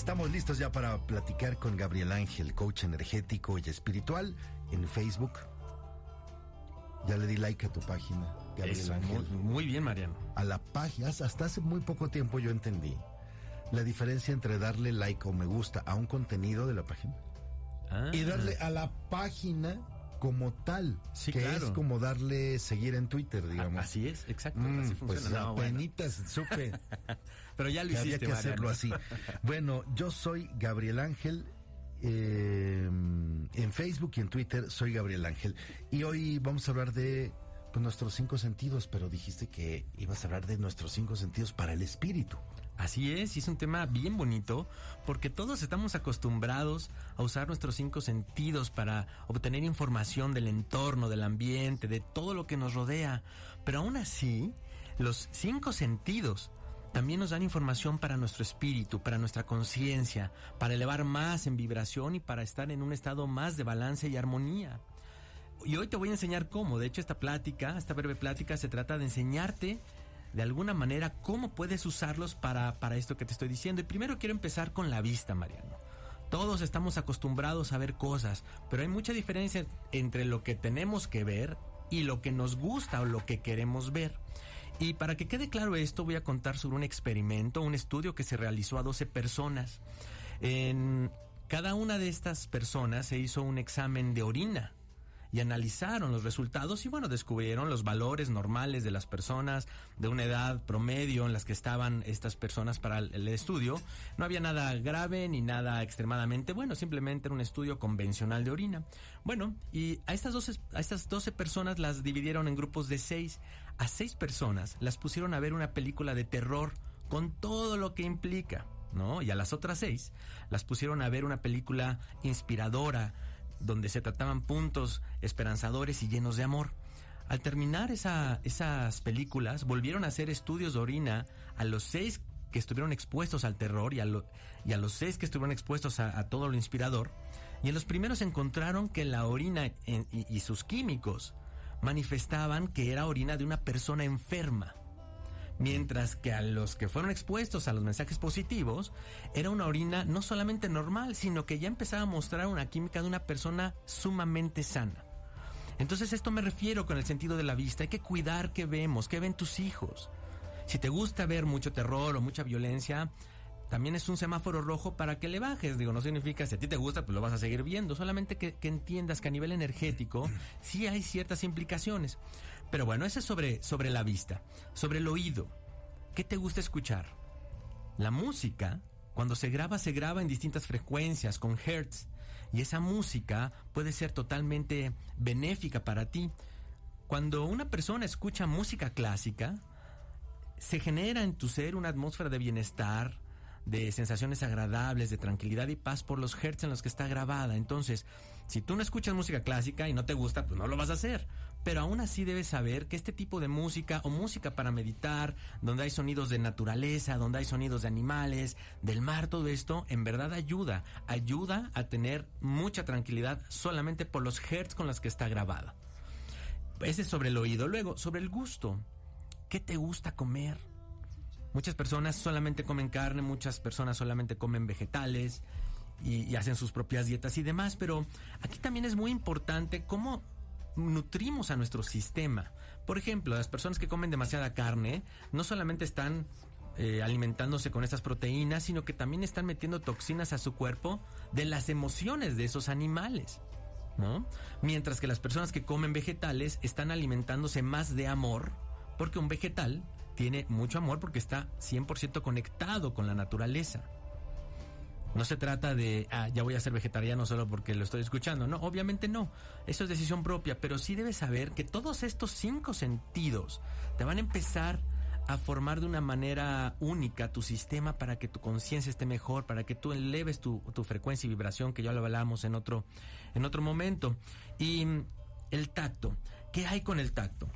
Estamos listos ya para platicar con Gabriel Ángel, coach energético y espiritual en Facebook. Ya le di like a tu página, Gabriel Eso, Ángel. muy, muy bien, Mariano. A la página, hasta hace muy poco tiempo yo entendí la diferencia entre darle like o me gusta a un contenido de la página Ah, y darle a la página como tal, Sí, que claro. es como darle seguir en Twitter, digamos. Así es, exacto. Mm, así pues. No, bueno. apenitas supe Pero ya lo que había hiciste, que hacerlo así. Bueno, yo soy Gabriel Ángel. eh, en Facebook y en Twitter soy Gabriel Ángel. Y hoy vamos a hablar de pues, nuestros cinco sentidos, pero dijiste que ibas a hablar de nuestros cinco sentidos para el espíritu. Así es, y es un tema bien bonito porque todos estamos acostumbrados a usar nuestros cinco sentidos para obtener información del entorno, del ambiente, de todo lo que nos rodea. Pero aún así, los cinco sentidos también nos dan información para nuestro espíritu, para nuestra conciencia, para elevar más en vibración y para estar en un estado más de balance y armonía. Y hoy te voy a enseñar cómo. De hecho, esta plática, esta breve plática, se trata de enseñarte de alguna manera cómo puedes usarlos para, para esto que te estoy diciendo. Y primero quiero empezar con la vista, Mariano. Todos estamos acostumbrados a ver cosas, pero hay mucha diferencia entre lo que tenemos que ver y lo que nos gusta o lo que queremos ver. Y para que quede claro esto, voy a contar sobre un experimento, un estudio que se realizó a 12 personas. En cada una de estas personas se hizo un examen de orina y analizaron los resultados y bueno, descubrieron los valores normales de las personas de una edad promedio en las que estaban estas personas para el estudio. No había nada grave ni nada extremadamente bueno, simplemente era un estudio convencional de orina. Bueno, y a estas 12, a estas 12 personas las dividieron en grupos de 6. A 6 personas las pusieron a ver una película de terror con todo lo que implica. ¿No? Y a las otras seis las pusieron a ver una película inspiradora, donde se trataban puntos esperanzadores y llenos de amor. Al terminar esa- esas películas, volvieron a hacer estudios de orina a los seis que estuvieron expuestos al terror y a, los seis que estuvieron expuestos a, todo lo inspirador. Y en los primeros encontraron que la orina y sus químicos manifestaban que era orina de una persona enferma. Mientras que a los que fueron expuestos a los mensajes positivos, era una orina no solamente normal, sino que ya empezaba a mostrar una química de una persona sumamente sana. Entonces esto me refiero con el sentido de la vista. Hay que cuidar qué vemos, qué ven tus hijos. Si te gusta ver mucho terror o mucha violencia, también es un semáforo rojo para que le bajes. Digo, no significa si a ti te gusta, pues lo vas a seguir viendo. Solamente que, que entiendas que a nivel energético sí hay ciertas implicaciones. Pero bueno, eso es sobre, sobre la vista. Sobre el oído. ¿Qué te gusta escuchar? La música, cuando se graba, se graba en distintas frecuencias, con hertz. Y esa música puede ser totalmente benéfica para ti. Cuando una persona escucha música clásica, se genera en tu ser una atmósfera de bienestar, de sensaciones agradables, de tranquilidad y paz por los hertz en los que está grabada. Entonces, si tú no escuchas música clásica y no te gusta, pues no lo vas a hacer. Pero aún así debes saber que este tipo de música o música para meditar, donde hay sonidos de naturaleza, donde hay sonidos de animales, del mar, todo esto, en verdad ayuda. Ayuda a tener mucha tranquilidad solamente por los hertz con los que está grabada. Ese es sobre el oído. Luego, sobre el gusto. ¿Qué te gusta comer? Muchas personas solamente comen carne, muchas personas solamente comen vegetales y, hacen sus propias dietas y demás, pero aquí también es muy importante cómo nutrimos a nuestro sistema. Por ejemplo, las personas que comen demasiada carne no solamente están eh, alimentándose con estas proteínas, sino que también están metiendo toxinas a su cuerpo de las emociones de esos animales. ¿no? Mientras que las personas que comen vegetales están alimentándose más de amor, porque un vegetal tiene mucho amor porque está 100% conectado con la naturaleza. No se trata de, ah, ya voy a ser vegetariano solo porque lo estoy escuchando. No, obviamente no. Eso es decisión propia, pero sí debes saber que todos estos cinco sentidos te van a empezar a formar de una manera única tu sistema para que tu conciencia esté mejor, para que tú eleves tu, tu, frecuencia y vibración, que ya lo hablamos en otro, en otro momento. Y el tacto. ¿Qué hay con el tacto?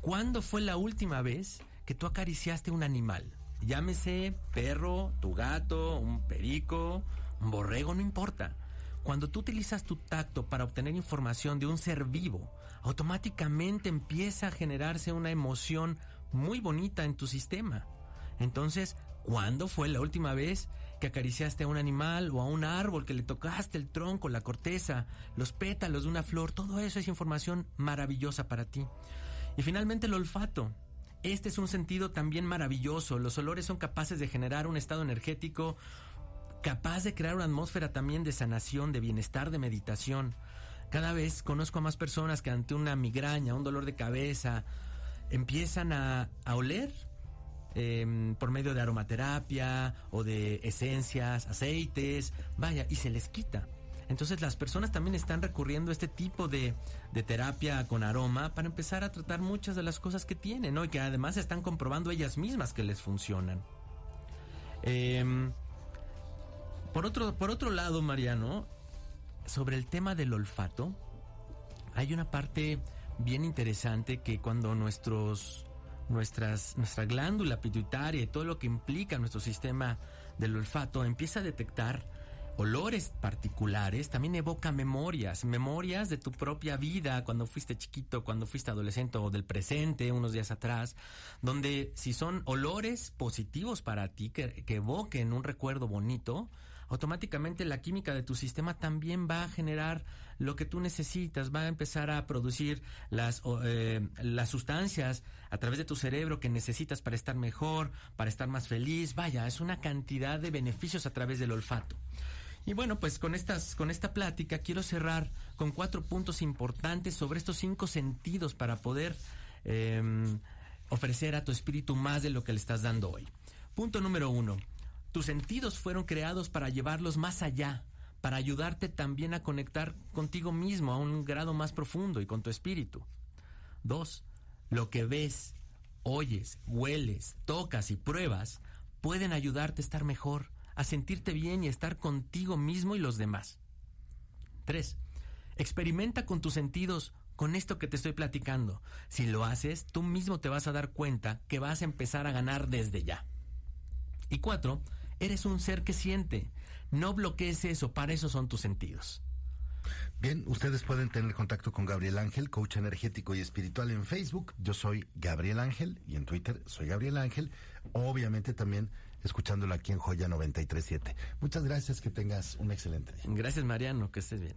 ¿Cuándo fue la última vez que tú acariciaste un animal? Llámese perro, tu gato, un perico, un borrego, no importa. Cuando tú utilizas tu tacto para obtener información de un ser vivo, automáticamente empieza a generarse una emoción muy bonita en tu sistema. Entonces, ¿cuándo fue la última vez que acariciaste a un animal o a un árbol, que le tocaste el tronco, la corteza, los pétalos de una flor? Todo eso es información maravillosa para ti. Y finalmente el olfato. Este es un sentido también maravilloso. Los olores son capaces de generar un estado energético capaz de crear una atmósfera también de sanación, de bienestar, de meditación. Cada vez conozco a más personas que ante una migraña, un dolor de cabeza, empiezan a, oler em, por medio de aromaterapia o de esencias, aceites, vaya, y se les quita. Entonces las personas también están recurriendo a este tipo de, terapia con aroma para empezar a tratar muchas de las cosas que tienen, ¿no? Y que además están comprobando ellas mismas que les funcionan. Em, por, otro, por otro lado, Mariano, sobre el tema del olfato, hay una parte bien interesante que cuando nuestros nuestras nuestra glándula pituitaria y todo lo que implica nuestro sistema del olfato empieza a detectar olores particulares, también evoca memorias, memorias de tu propia vida cuando fuiste chiquito, cuando fuiste adolescente o del presente, unos días atrás, donde si son olores positivos para ti que, que evoquen un recuerdo bonito, automáticamente la química de tu sistema también va a generar lo que tú necesitas, va a empezar a producir las, eh, las sustancias a través de tu cerebro que necesitas para estar mejor, para estar más feliz. Vaya, es una cantidad de beneficios a través del olfato. Y bueno, pues con estas, con esta plática quiero cerrar con cuatro puntos importantes sobre estos cinco sentidos para poder em, ofrecer a tu espíritu más de lo que le estás dando hoy. Punto número uno. Tus sentidos fueron creados para llevarlos más allá, para ayudarte también a conectar contigo mismo a un grado más profundo y con tu espíritu. Dos, lo que ves, oyes, hueles, tocas y pruebas pueden ayudarte a estar mejor, a sentirte bien y estar contigo mismo y los demás. Tres, experimenta con tus sentidos con esto que te estoy platicando. Si lo haces, tú mismo te vas a dar cuenta que vas a empezar a ganar desde ya. Y cuatro, Eres un ser que siente. No bloquees eso, para eso son tus sentidos. Bien, ustedes pueden tener contacto con Gabriel Ángel, coach energético y espiritual en Facebook. Yo soy Gabriel Ángel y en Twitter soy Gabriel Ángel. Obviamente también escuchándolo aquí en Joya 937. Muchas gracias, que tengas un excelente día. Gracias, Mariano, que estés bien.